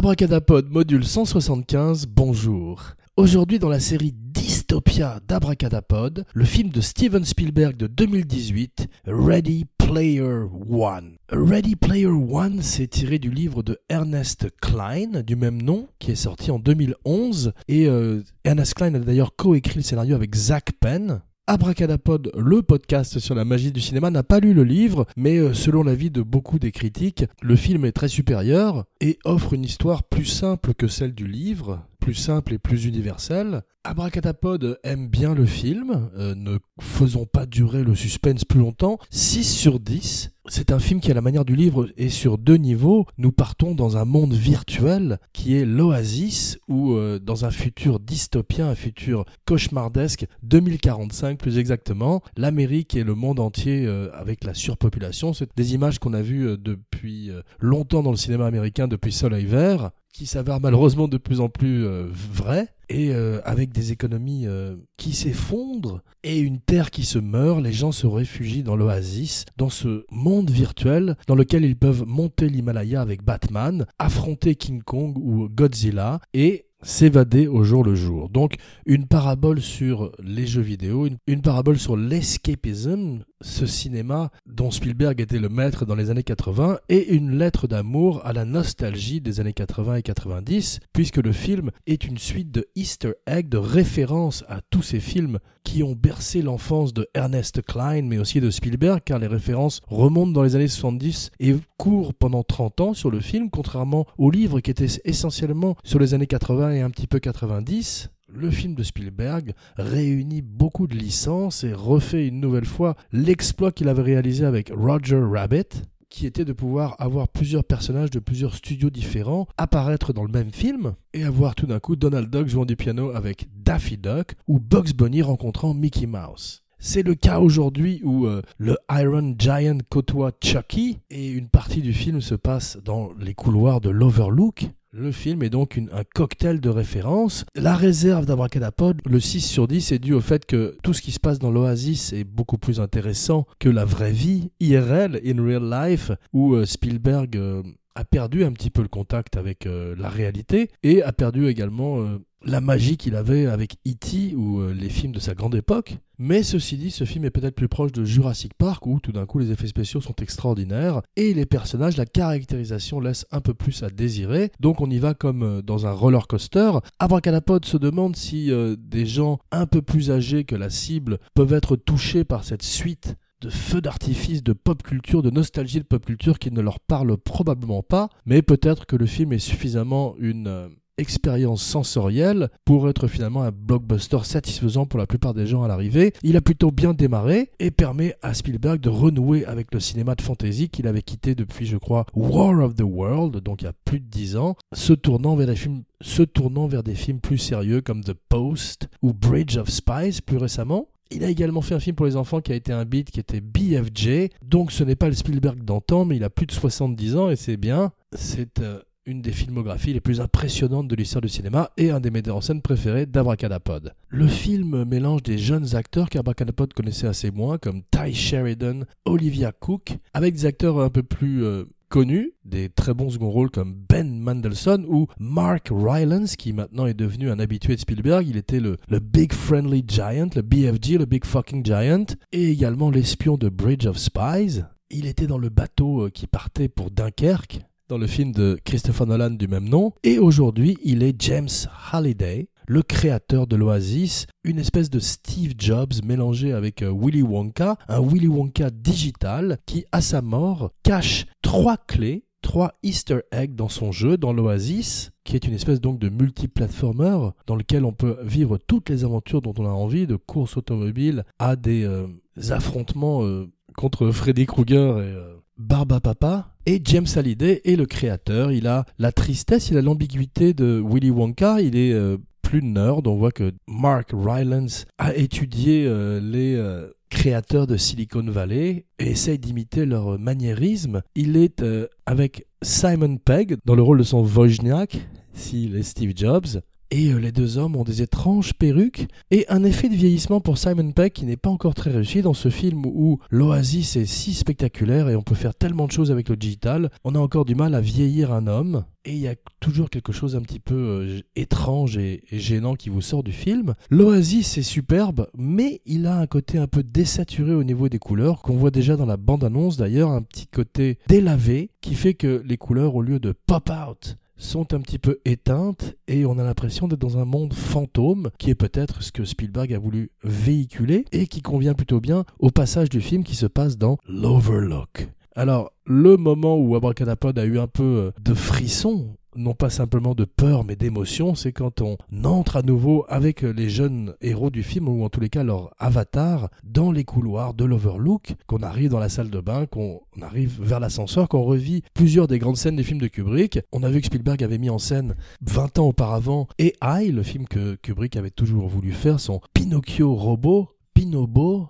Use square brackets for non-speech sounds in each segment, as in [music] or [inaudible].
Abracadapod module 175, bonjour. Aujourd'hui dans la série Dystopia d'Abracadapod, le film de Steven Spielberg de 2018, Ready Player One. Ready Player One, c'est tiré du livre de Ernest Klein, du même nom, qui est sorti en 2011. Et euh, Ernest Klein a d'ailleurs coécrit le scénario avec Zach Penn, Abracadapod, le podcast sur la magie du cinéma, n'a pas lu le livre, mais euh, selon l'avis de beaucoup des critiques, le film est très supérieur et offre une histoire plus simple que celle du livre, plus simple et plus universelle. Abracadapod aime bien le film, euh, ne faisons pas durer le suspense plus longtemps. 6 sur 10. C'est un film qui, à la manière du livre, est sur deux niveaux. Nous partons dans un monde virtuel qui est l'oasis, ou euh, dans un futur dystopien, un futur cauchemardesque, 2045 plus exactement, l'Amérique et le monde entier euh, avec la surpopulation. C'est des images qu'on a vues depuis longtemps dans le cinéma américain, depuis Soleil Vert qui s'avère malheureusement de plus en plus euh, vrai, et euh, avec des économies euh, qui s'effondrent et une terre qui se meurt, les gens se réfugient dans l'oasis, dans ce monde virtuel dans lequel ils peuvent monter l'Himalaya avec Batman, affronter King Kong ou Godzilla, et s'évader au jour le jour. Donc une parabole sur les jeux vidéo, une, parabole sur l'escapism, ce cinéma dont Spielberg était le maître dans les années 80, et une lettre d'amour à la nostalgie des années 80 et 90, puisque le film est une suite de easter eggs, de références à tous ces films qui ont bercé l'enfance de Ernest Klein, mais aussi de Spielberg, car les références remontent dans les années 70 et courent pendant 30 ans sur le film, contrairement au livre qui était essentiellement sur les années 80 et un petit peu 90 le film de Spielberg réunit beaucoup de licences et refait une nouvelle fois l'exploit qu'il avait réalisé avec Roger Rabbit, qui était de pouvoir avoir plusieurs personnages de plusieurs studios différents apparaître dans le même film et avoir tout d'un coup Donald Duck jouant du piano avec Daffy Duck ou Bugs Bunny rencontrant Mickey Mouse. C'est le cas aujourd'hui où euh, le Iron Giant côtoie Chucky et une partie du film se passe dans les couloirs de l'Overlook le film est donc un cocktail de références. La réserve d'Abracadapod, le 6 sur 10, est dû au fait que tout ce qui se passe dans l'Oasis est beaucoup plus intéressant que la vraie vie, IRL, in real life, où euh, Spielberg euh, a perdu un petit peu le contact avec euh, la réalité et a perdu également la magie qu'il avait avec E.T. ou euh, les films de sa grande époque. Mais ceci dit, ce film est peut-être plus proche de Jurassic Park où tout d'un coup les effets spéciaux sont extraordinaires et les personnages, la caractérisation laisse un peu plus à désirer. Donc on y va comme euh, dans un roller coaster. Abracadapod se demande si euh, des gens un peu plus âgés que la cible peuvent être touchés par cette suite de feux d'artifice, de pop culture, de nostalgie de pop culture qui ne leur parle probablement pas, mais peut-être que le film est suffisamment une expérience sensorielle pour être finalement un blockbuster satisfaisant pour la plupart des gens à l'arrivée. Il a plutôt bien démarré et permet à Spielberg de renouer avec le cinéma de fantasy qu'il avait quitté depuis, je crois, War of the World, donc il y a plus de dix ans, se tournant vers des films se tournant vers des films plus sérieux comme The Post ou Bridge of Spies plus récemment. Il a également fait un film pour les enfants qui a été un beat qui était BFJ. Donc ce n'est pas le Spielberg d'antan, mais il a plus de 70 ans et c'est bien. C'est euh, une des filmographies les plus impressionnantes de l'histoire du cinéma et un des metteurs en scène préférés d'Abracadapod. Le film mélange des jeunes acteurs qu'Abracadapod connaissait assez moins, comme Ty Sheridan, Olivia Cook, avec des acteurs un peu plus euh, connus, des très bons second rôles comme Ben Mandelson ou Mark Rylance, qui maintenant est devenu un habitué de Spielberg. Il était le, le Big Friendly Giant, le BFG, le Big Fucking Giant, et également l'espion de Bridge of Spies. Il était dans le bateau euh, qui partait pour Dunkerque, dans le film de Christopher Nolan du même nom. Et aujourd'hui, il est James Halliday, le créateur de l'Oasis, une espèce de Steve Jobs mélangé avec euh, Willy Wonka, un Willy Wonka digital qui, à sa mort, cache trois clés trois easter eggs dans son jeu, dans l'Oasis, qui est une espèce donc de multiplatformer dans lequel on peut vivre toutes les aventures dont on a envie, de courses automobiles à des euh, affrontements euh, contre Freddy Krueger et Barba Papa. Et James Hallyday est le créateur. Il a la tristesse, il a l'ambiguïté de Willy Wonka. Il est euh, plus nerd. On voit que Mark Rylance a étudié euh, les euh, créateurs de Silicon Valley et essaye d'imiter leur maniérisme. Il est avec Simon Pegg dans le rôle de son Wojniak, s'il est Steve Jobs. Et euh, les deux hommes ont des étranges perruques et un effet de vieillissement pour Simon Peck qui n'est pas encore très réussi dans ce film où l'oasis est si spectaculaire et on peut faire tellement de choses avec le digital, on a encore du mal à vieillir un homme et il y a toujours quelque chose un petit peu euh, étrange et, gênant qui vous sort du film. L'Oasis est superbe, mais il a un côté un peu désaturé au niveau des couleurs, qu'on voit déjà dans la bande-annonce d'ailleurs, un petit côté délavé, qui fait que les couleurs, au lieu de pop-out, sont un petit peu éteintes et on a l'impression d'être dans un monde fantôme qui est peut-être ce que Spielberg a voulu véhiculer et qui convient plutôt bien au passage du film qui se passe dans l'Overlook. Alors, le moment où Abracadapod a eu un peu euh, de frisson, non pas simplement de peur mais d'émotion, c'est quand on entre à nouveau avec les jeunes héros du film, ou en tous les cas leur avatar, dans les couloirs de l'Overlook, qu'on arrive dans la salle de bain, qu'on arrive vers l'ascenseur, qu'on revit plusieurs des grandes scènes des films de Kubrick. On a vu que Spielberg avait mis en scène 20 ans auparavant et le film que Kubrick avait toujours voulu faire, son Pinocchio robot, Pinobo,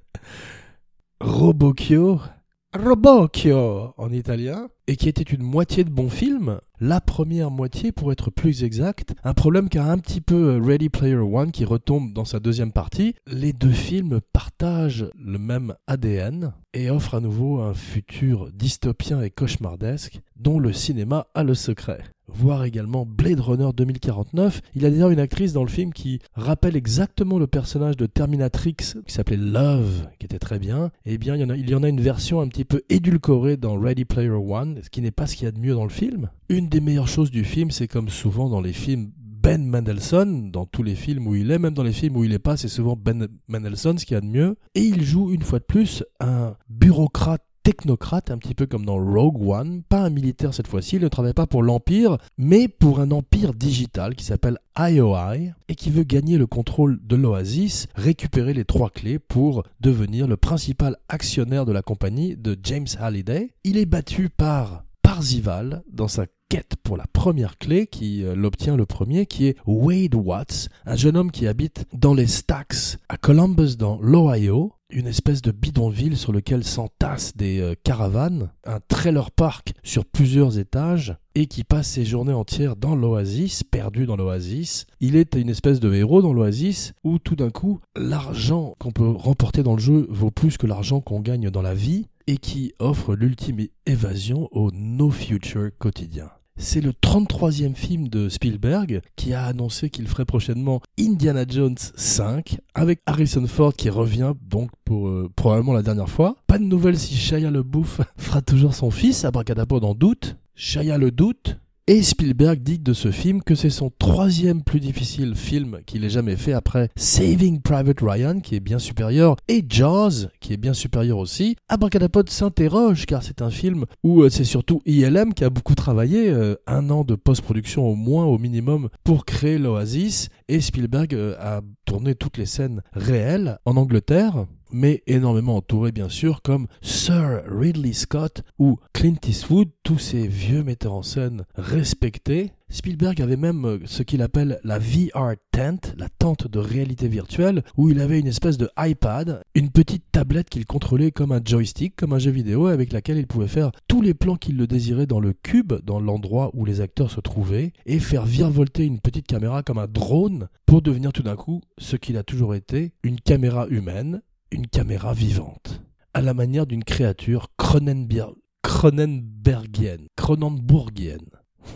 [laughs] Robocchio, Robocchio en italien, et qui était une moitié de bon film, la première moitié pour être plus exact, un problème qu'a un petit peu euh, Ready Player One qui retombe dans sa deuxième partie. Les deux films partagent le même ADN et offrent à nouveau un futur dystopien et cauchemardesque dont le cinéma a le secret voir également Blade Runner 2049. Il y a d'ailleurs une actrice dans le film qui rappelle exactement le personnage de Terminatrix qui s'appelait Love, qui était très bien. Eh bien, il y, en a, il y en a une version un petit peu édulcorée dans Ready Player One, ce qui n'est pas ce qu'il y a de mieux dans le film. Une des meilleures choses du film, c'est comme souvent dans les films ben Mendelssohn, dans tous les films où il est, même dans les films où il n'est pas, c'est souvent Ben Mendelssohn ce qu'il y a de mieux. Et il joue une fois de plus un bureaucrate technocrate, un petit peu comme dans Rogue One, pas un militaire cette fois-ci, il ne travaille pas pour l'Empire, mais pour un empire digital qui s'appelle IOI et qui veut gagner le contrôle de l'Oasis, récupérer les trois clés pour devenir le principal actionnaire de la compagnie de James Halliday. Il est battu par Parzival dans sa quête pour la première clé qui euh, l'obtient le premier, qui est Wade Watts, un jeune homme qui habite dans les Stacks à Columbus dans l'Ohio, une espèce de bidonville sur lequel s'entassent des euh, caravanes, un trailer park sur plusieurs étages, et qui passe ses journées entières dans l'oasis, perdu dans l'oasis. Il est une espèce de héros dans l'oasis où tout d'un coup, l'argent qu'on peut remporter dans le jeu vaut plus que l'argent qu'on gagne dans la vie, et qui offre l'ultime évasion au no future quotidien. C'est le 33e film de Spielberg qui a annoncé qu'il ferait prochainement Indiana Jones 5 avec Harrison Ford qui revient donc euh, probablement la dernière fois. Pas de nouvelles si Shia LeBouf [laughs] fera toujours son fils, abracadabra dans doute. Shia le doute, et Spielberg dit de ce film que c'est son troisième plus difficile film qu'il ait jamais fait après Saving Private Ryan, qui est bien supérieur, et Jaws, qui est bien supérieur aussi. Abracadapod s'interroge, car c'est un film où euh, c'est surtout ILM qui a beaucoup travaillé, euh, un an de post-production au moins, au minimum, pour créer l'Oasis, et Spielberg euh, a tourné toutes les scènes réelles en Angleterre mais énormément entouré bien sûr comme Sir Ridley Scott ou Clint Eastwood, tous ces vieux metteurs en scène respectés. Spielberg avait même euh, ce qu'il appelle la VR tent, la tente de réalité virtuelle, où il avait une espèce de iPad, une petite tablette qu'il contrôlait comme un joystick, comme un jeu vidéo, avec laquelle il pouvait faire tous les plans qu'il le désirait dans le cube, dans l'endroit où les acteurs se trouvaient, et faire virevolter une petite caméra comme un drone pour devenir tout d'un coup ce qu'il a toujours été, une caméra humaine, une caméra vivante, à la manière d'une créature Cronenberg... Cronenbergienne.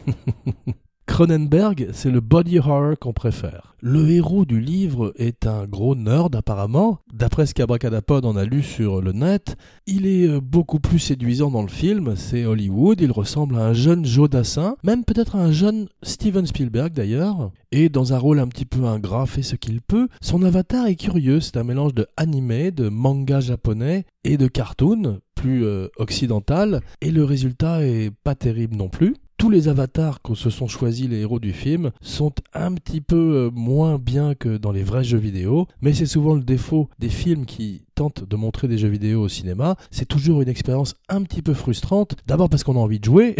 [laughs] Cronenberg, c'est le body horror qu'on préfère. Le héros du livre est un gros nerd apparemment. D'après ce qu'Abracadapod en a lu sur le net, il est euh, beaucoup plus séduisant dans le film. C'est Hollywood, il ressemble à un jeune Joe Dassin, même peut-être à un jeune Steven Spielberg d'ailleurs. Et dans un rôle un petit peu ingrat, fait ce qu'il peut. Son avatar est curieux, c'est un mélange de animé, de manga japonais et de cartoon, plus euh, occidental. Et le résultat est pas terrible non plus tous les avatars que se sont choisis les héros du film sont un petit peu euh, moins bien que dans les vrais jeux vidéo, mais c'est souvent le défaut des films qui tentent de montrer des jeux vidéo au cinéma. C'est toujours une expérience un petit peu frustrante, d'abord parce qu'on a envie de jouer,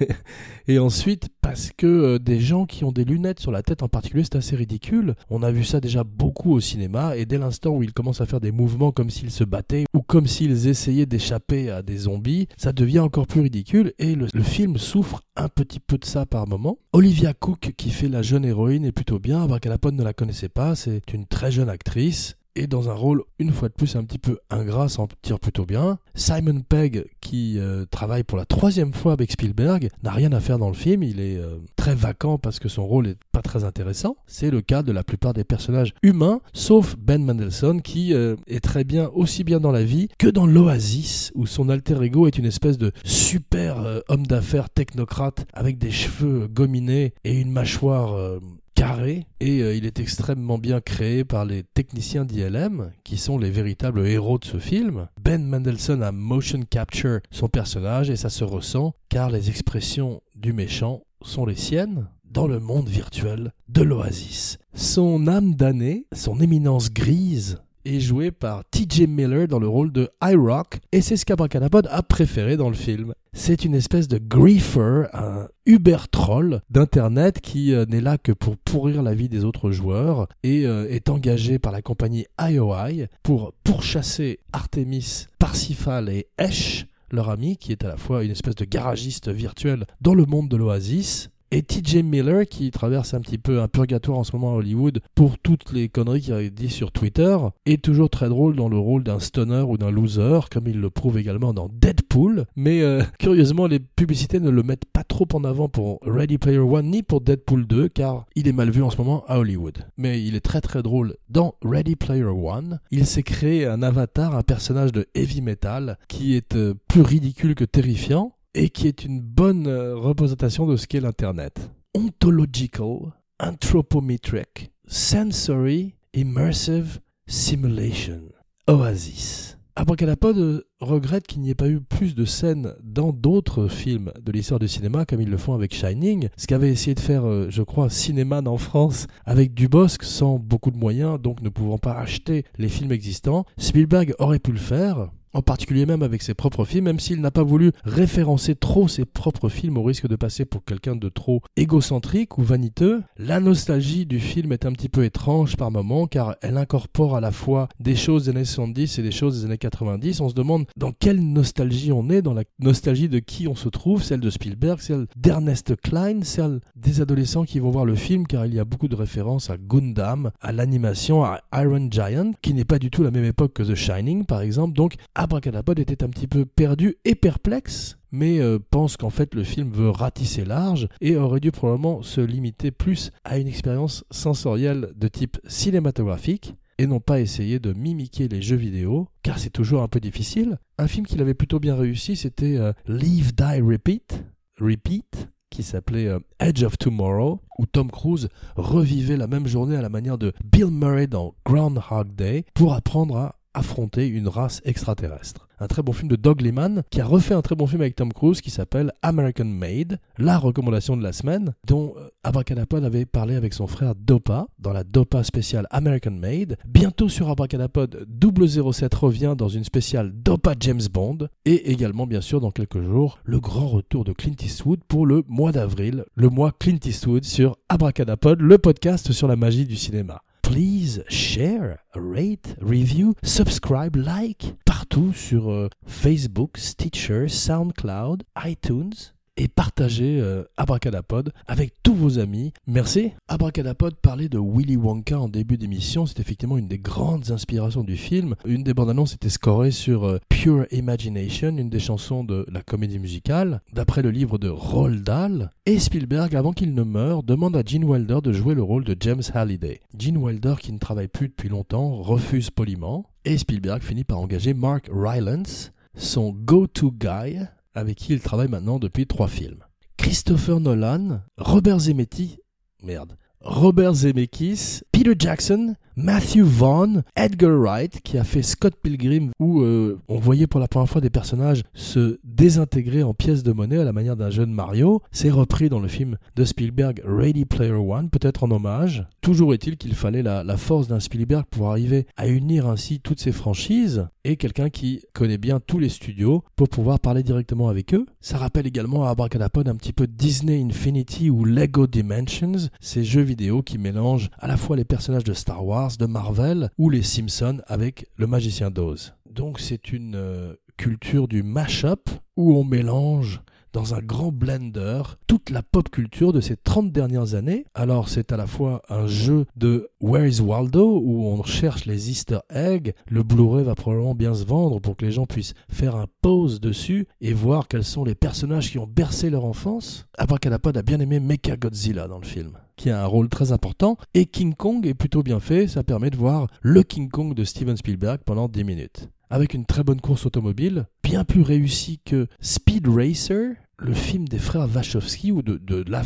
[laughs] et ensuite parce que euh, des gens qui ont des lunettes sur la tête en particulier, c'est assez ridicule. On a vu ça déjà beaucoup au cinéma, et dès l'instant où ils commencent à faire des mouvements comme s'ils se battaient ou comme s'ils essayaient d'échapper à des zombies, ça devient encore plus ridicule, et le, le film souffre un petit peu de ça par moment. Olivia Cook, qui fait la jeune héroïne, est plutôt bien. Abracadapod ne la connaissait pas, c'est une très jeune actrice et dans un rôle une fois de plus un petit peu ingrat s'en tire plutôt bien. Simon Pegg qui euh, travaille pour la troisième fois avec Spielberg n'a rien à faire dans le film, il est euh, très vacant parce que son rôle est pas très intéressant. C'est le cas de la plupart des personnages humains, sauf Ben Mendelssohn qui euh, est très bien aussi bien dans la vie que dans l'Oasis où son alter ego est une espèce de super homme d'affaires technocrate avec des cheveux gominés et une mâchoire carré et euh, il est extrêmement bien créé par les techniciens d'ILM qui sont les véritables héros de ce film. Ben Mendelssohn a motion capture son personnage et ça se ressent car les expressions du méchant sont les siennes dans le monde virtuel de l'Oasis. Son âme damnée, son éminence grise, est joué par TJ Miller dans le rôle de iRock et c'est ce qu'Abracadapod a préféré dans le film. C'est une espèce de griefer, un Uber troll d'internet qui euh, n'est là que pour pourrir la vie des autres joueurs et euh, est engagé par la compagnie IOI pour pourchasser Artemis, Parsifal et Esh leur ami, qui est à la fois une espèce de garagiste virtuel dans le monde de l'Oasis, et TJ Miller, qui traverse un petit peu un purgatoire en ce moment à Hollywood pour toutes les conneries qu'il a dit sur Twitter, est toujours très drôle dans le rôle d'un stoner ou d'un loser, comme il le prouve également dans Deadpool. Mais euh, [laughs] curieusement, les publicités ne le mettent pas trop en avant pour Ready Player One ni pour Deadpool 2, car il est mal vu en ce moment à Hollywood. Mais il est très très drôle dans Ready Player One. Il s'est créé un avatar, un personnage de heavy metal, qui est euh, plus ridicule que terrifiant et qui est une bonne euh, représentation de ce qu'est l'Internet. Ontological, anthropometric, sensory, immersive simulation. Oasis. Abracadapod euh, regrette qu'il n'y ait pas eu plus de scènes dans d'autres films de l'histoire du cinéma comme ils le font avec Shining, ce qu'avait essayé de faire, euh, je crois, Cinéman en France avec Dubosc sans beaucoup de moyens, donc ne pouvant pas acheter les films existants. Spielberg aurait pu le faire, en particulier même avec ses propres films, même s'il n'a pas voulu référencer trop ses propres films au risque de passer pour quelqu'un de trop égocentrique ou vaniteux. La nostalgie du film est un petit peu étrange par moments car elle incorpore à la fois des choses des années 70 et des choses des années 90. On se demande dans quelle nostalgie on est, dans la nostalgie de qui on se trouve, celle de Spielberg, celle d'Ernest Klein, celle des adolescents qui vont voir le film car il y a beaucoup de références à Gundam, à l'animation, à Iron Giant, qui n'est pas du tout la même époque que The Shining par exemple. Donc Abracadapod était un petit peu perdu et perplexe, mais euh, pense qu'en fait le film veut ratisser large et aurait dû probablement se limiter plus à une expérience sensorielle de type cinématographique et non pas essayer de mimiquer les jeux vidéo, car c'est toujours un peu difficile. Un film qu'il avait plutôt bien réussi, c'était euh, Leave, Die, Repeat, Repeat, qui s'appelait euh, Edge of Tomorrow, où Tom Cruise revivait la même journée à la manière de Bill Murray dans Groundhog Day pour apprendre à affronter une race extraterrestre. Un très bon film de Doug Liman qui a refait un très bon film avec Tom Cruise qui s'appelle American Made, la recommandation de la semaine, dont euh, Abracadapod avait parlé avec son frère Dopa dans la Dopa spéciale American Made. Bientôt sur Abracadapod, 007 revient dans une spéciale Dopa James Bond et également bien sûr dans quelques jours le grand retour de Clint Eastwood pour le mois d'avril, le mois Clint Eastwood sur Abracadapod, le podcast sur la magie du cinéma please share, rate, review, subscribe, like. Partout sur euh, Facebook, Stitcher, SoundCloud, iTunes et partagez euh, Abracadapod avec tous vos amis. Merci. Abracadapod parlait de Willy Wonka en début d'émission. C'est effectivement une des grandes inspirations du film. Une des bandes annonces était scorée sur euh, Pure Imagination, une des chansons de la comédie musicale, d'après le livre de Roald Dahl. Et Spielberg, avant qu'il ne meure, demande à Gene Wilder de jouer le rôle de James Halliday. Gene Wilder, qui ne travaille plus depuis longtemps, refuse poliment. Et Spielberg finit par engager Mark Rylance, son go-to guy, avec qui il travaille maintenant depuis trois films. Christopher Nolan, Robert Zemeckis, merde, Robert Zemeckis Peter Jackson, Matthew Vaughn, Edgar Wright, qui a fait Scott Pilgrim, où euh, on voyait pour la première fois des personnages se désintégrer en pièces de monnaie à la manière d'un jeune Mario. C'est repris dans le film de Spielberg Ready Player One, peut-être en hommage. Toujours est-il qu'il fallait la, la force d'un Spielberg pour arriver à unir ainsi toutes ces franchises et quelqu'un qui connaît bien tous les studios pour pouvoir parler directement avec eux. Ça rappelle également à Abracadapod un petit peu Disney Infinity ou Lego Dimensions, ces jeux vidéo qui mélangent à la fois les personnages de Star Wars, de Marvel ou les Simpsons avec le magicien d'Oz. Donc c'est une euh, culture du mash-up où on mélange dans un grand blender toute la pop culture de ces 30 dernières années. Alors c'est à la fois un jeu de Where is Waldo où on cherche les easter eggs. Le Blu-ray va probablement bien se vendre pour que les gens puissent faire un pause dessus et voir quels sont les personnages qui ont bercé leur enfance. Abracadapod a bien aimé Mecha Godzilla dans le film qui a un rôle très important, et King Kong est plutôt bien fait, ça permet de voir le King Kong de Steven Spielberg pendant 10 minutes. Avec une très bonne course automobile, bien plus réussie que Speed Racer, le film des frères Wachowski, ou de,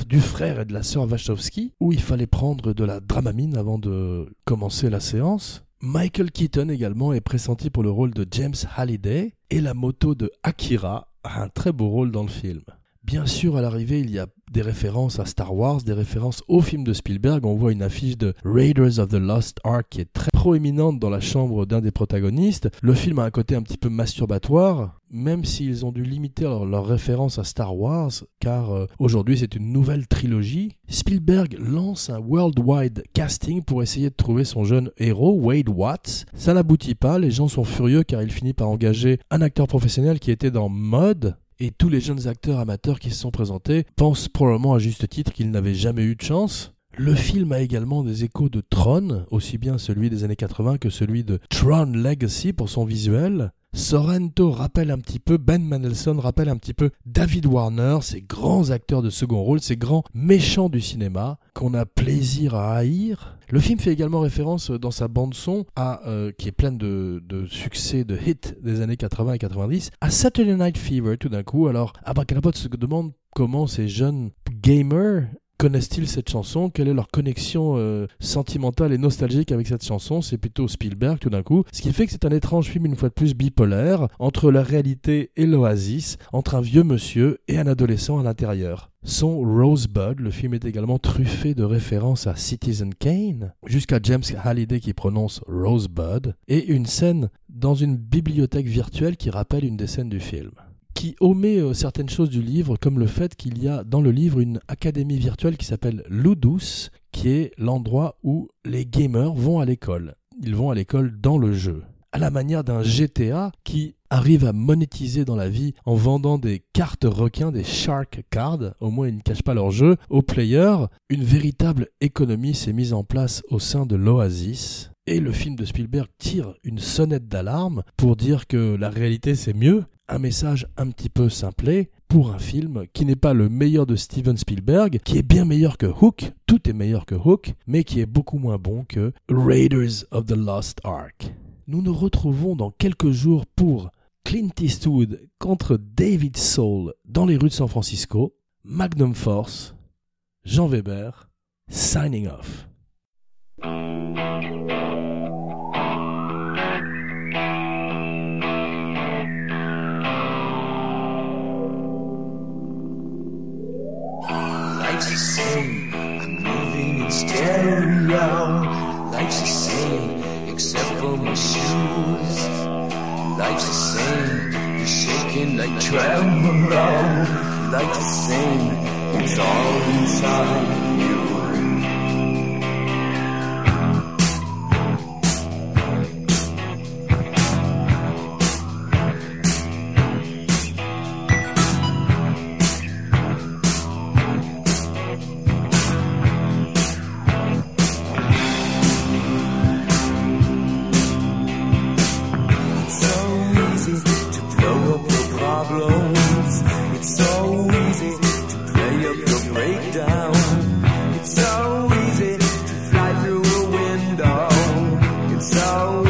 du frère et de la sœur Wachowski, où il fallait prendre de la dramamine avant de commencer la séance. Michael Keaton également est pressenti pour le rôle de James Halliday, et la moto de Akira a un très beau rôle dans le film. Bien sûr, à l'arrivée, il y a des références à Star Wars, des références au film de Spielberg. On voit une affiche de Raiders of the Lost Ark qui est très proéminente dans la chambre d'un des protagonistes. Le film a un côté un petit peu masturbatoire, même s'ils ont dû limiter leur, référence à Star Wars, car euh, aujourd'hui c'est une nouvelle trilogie. Spielberg lance un worldwide casting pour essayer de trouver son jeune héros, Wade Watts. Ça n'aboutit pas, les gens sont furieux car il finit par engager un acteur professionnel qui était dans Mode, et tous les jeunes acteurs amateurs qui se sont présentés pensent probablement à juste titre qu'ils n'avaient jamais eu de chance. Le film a également des échos de Tron, aussi bien celui des années 80 que celui de Tron Legacy pour son visuel. Sorrento rappelle un petit peu, Ben Mendelsohn rappelle un petit peu David Warner, ces grands acteurs de second rôle, ces grands méchants du cinéma qu'on a plaisir à haïr. Le film fait également référence dans sa bande son à euh, qui est pleine de, succès, de hits des années 80 et 90, à Saturday Night Fever tout d'un coup. Alors Abracadapod se demande comment ces jeunes gamers connaissent-ils cette chanson? Quelle est leur connexion euh, sentimentale et nostalgique avec cette chanson? C'est plutôt Spielberg tout d'un coup. Ce qui fait que c'est un étrange film une fois de plus bipolaire, entre la réalité et l'oasis, entre un vieux monsieur et un adolescent à l'intérieur. Son Rosebud, le film est également truffé de références à Citizen Kane, jusqu'à James Halliday qui prononce Rosebud, et une scène dans une bibliothèque virtuelle qui rappelle une des scènes du film qui omet euh, certaines choses du livre, comme le fait qu'il y a dans le livre une académie virtuelle qui s'appelle Ludus, qui est l'endroit où les gamers vont à l'école. Ils vont à l'école dans le jeu. À la manière d'un GTA qui arrive à monétiser dans la vie en vendant des cartes requins, des shark cards, au moins ils ne cachent pas leur jeu, aux players, une véritable économie s'est mise en place au sein de l'Oasis. Et le film de Spielberg tire une sonnette d'alarme pour dire que la réalité c'est mieux un message un petit peu simplé pour un film qui n'est pas le meilleur de Steven Spielberg, qui est bien meilleur que Hook, tout est meilleur que Hook, mais qui est beaucoup moins bon que Raiders of the Lost Ark. Nous nous retrouvons dans quelques jours pour Clint Eastwood contre David Soul dans les rues de San Francisco, Magnum Force, Jean Weber, signing off. Around. Life's the same, except for my shoes. Life's the same. You're shaking like tremolo. Life's the same. It's all inside you. So.